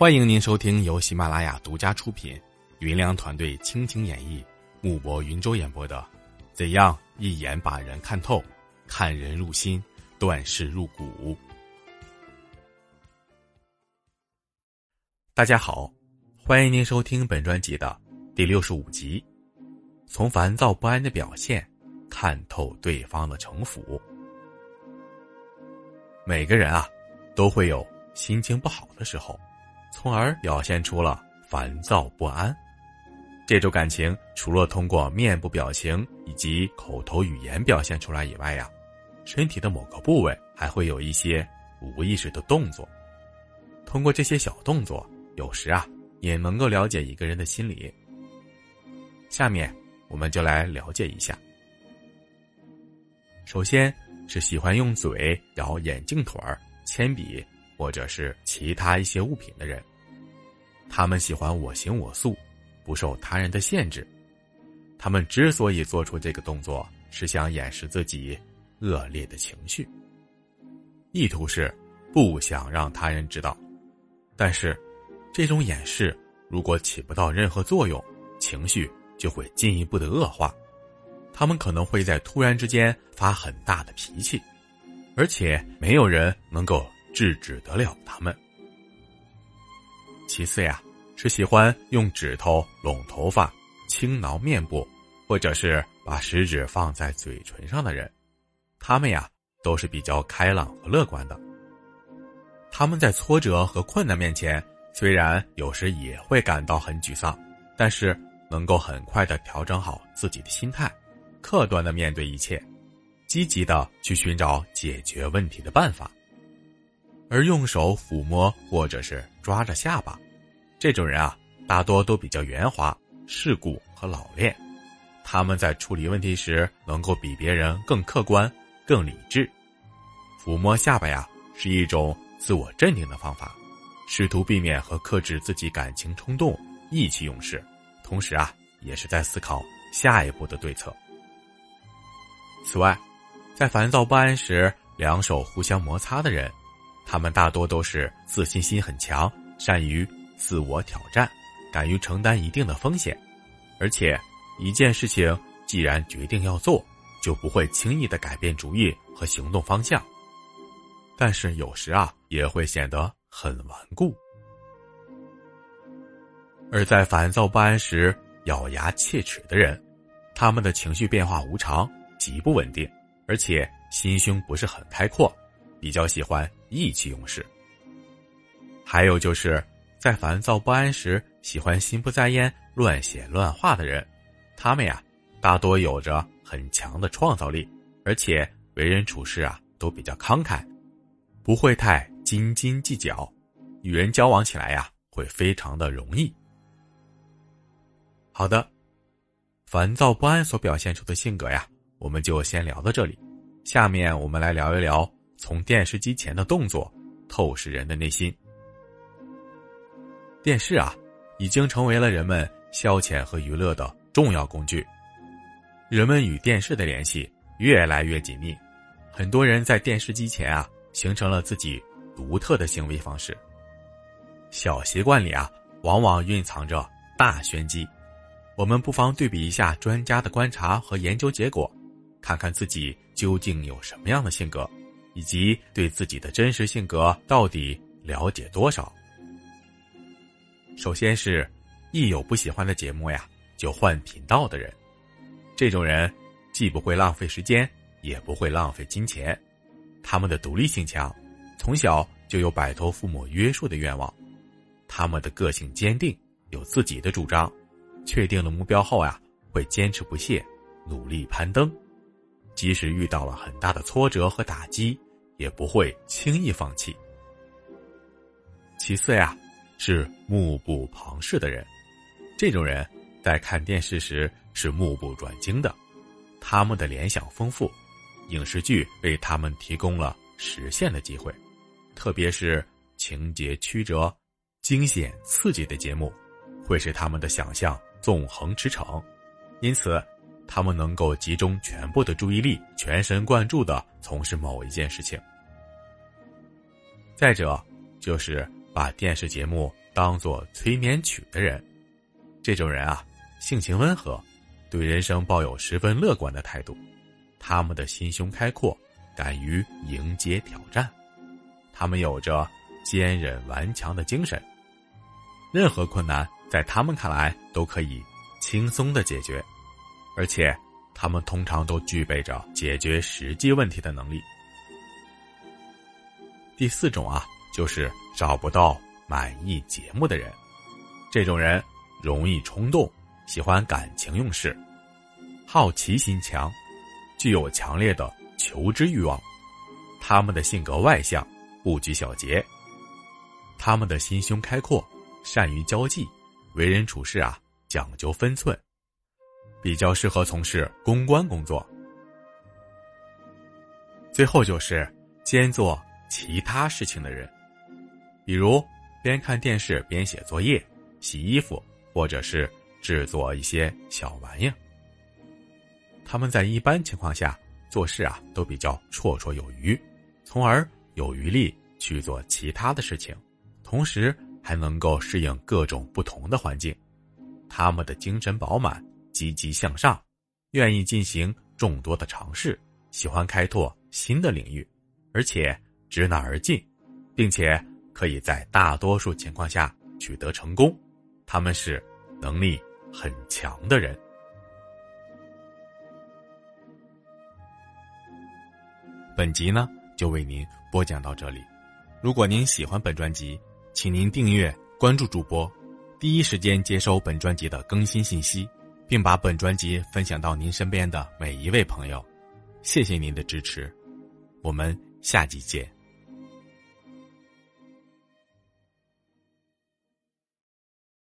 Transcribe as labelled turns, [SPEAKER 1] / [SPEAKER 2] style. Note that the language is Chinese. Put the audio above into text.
[SPEAKER 1] 欢迎您收听由喜马拉雅独家出品、云良团队倾情演绎、木博云舟演播的《怎样一眼把人看透，看人入心，断事入骨》。大家好，欢迎您收听本专辑的第六十五集。从烦躁不安的表现，看透对方的城府。每个人啊，都会有心情不好的时候。从而表现出了烦躁不安。这种感情除了通过面部表情以及口头语言表现出来以外呀，身体的某个部位还会有一些无意识的动作。通过这些小动作，有时啊也能够了解一个人的心理。下面我们就来了解一下。首先是喜欢用嘴咬眼镜腿儿、铅笔。或者是其他一些物品的人，他们喜欢我行我素，不受他人的限制。他们之所以做出这个动作，是想掩饰自己恶劣的情绪，意图是不想让他人知道。但是，这种掩饰如果起不到任何作用，情绪就会进一步的恶化。他们可能会在突然之间发很大的脾气，而且没有人能够。制止得了他们。其次呀，是喜欢用指头拢头发、轻挠面部，或者是把食指放在嘴唇上的人，他们呀都是比较开朗和乐观的。他们在挫折和困难面前，虽然有时也会感到很沮丧，但是能够很快的调整好自己的心态，客观的面对一切，积极的去寻找解决问题的办法。而用手抚摸或者是抓着下巴，这种人啊，大多都比较圆滑、世故和老练。他们在处理问题时能够比别人更客观、更理智。抚摸下巴呀，是一种自我镇定的方法，试图避免和克制自己感情冲动、意气用事，同时啊，也是在思考下一步的对策。此外，在烦躁不安时，两手互相摩擦的人。他们大多都是自信心很强，善于自我挑战，敢于承担一定的风险，而且一件事情既然决定要做，就不会轻易的改变主意和行动方向。但是有时啊，也会显得很顽固。而在烦躁不安时咬牙切齿的人，他们的情绪变化无常，极不稳定，而且心胸不是很开阔。比较喜欢意气用事，还有就是在烦躁不安时喜欢心不在焉、乱写乱画的人，他们呀大多有着很强的创造力，而且为人处事啊都比较慷慨，不会太斤斤计较，与人交往起来呀会非常的容易。好的，烦躁不安所表现出的性格呀，我们就先聊到这里，下面我们来聊一聊。从电视机前的动作透视人的内心。电视啊，已经成为了人们消遣和娱乐的重要工具。人们与电视的联系越来越紧密，很多人在电视机前啊，形成了自己独特的行为方式。小习惯里啊，往往蕴藏着大玄机。我们不妨对比一下专家的观察和研究结果，看看自己究竟有什么样的性格。以及对自己的真实性格到底了解多少？首先是，一有不喜欢的节目呀，就换频道的人。这种人既不会浪费时间，也不会浪费金钱。他们的独立性强，从小就有摆脱父母约束的愿望。他们的个性坚定，有自己的主张。确定了目标后呀，会坚持不懈，努力攀登。即使遇到了很大的挫折和打击，也不会轻易放弃。其次呀，是目不旁视的人，这种人在看电视时是目不转睛的，他们的联想丰富，影视剧为他们提供了实现的机会，特别是情节曲折、惊险刺激的节目，会使他们的想象纵横驰骋，因此。他们能够集中全部的注意力，全神贯注的从事某一件事情。再者，就是把电视节目当做催眠曲的人。这种人啊，性情温和，对人生抱有十分乐观的态度。他们的心胸开阔，敢于迎接挑战。他们有着坚韧顽强的精神。任何困难在他们看来都可以轻松的解决，而且他们通常都具备着解决实际问题的能力。第四种啊，就是找不到满意节目的人。这种人容易冲动，喜欢感情用事，好奇心强，具有强烈的求知欲望。他们的性格外向，不拘小节。他们的心胸开阔，善于交际，为人处事啊讲究分寸，比较适合从事公关工作。最后就是兼做。其他事情的人，比如边看电视边写作业、洗衣服，或者是制作一些小玩意儿。他们在一般情况下做事啊，都比较绰绰有余，从而有余力去做其他的事情，同时还能够适应各种不同的环境。他们的精神饱满、积极向上，愿意进行众多的尝试，喜欢开拓新的领域，而且。知难而进，并且可以在大多数情况下取得成功，他们是能力很强的人。本集呢就为您播讲到这里。如果您喜欢本专辑，请您订阅关注主播，第一时间接收本专辑的更新信息，并把本专辑分享到您身边的每一位朋友。谢谢您的支持，我们下集见。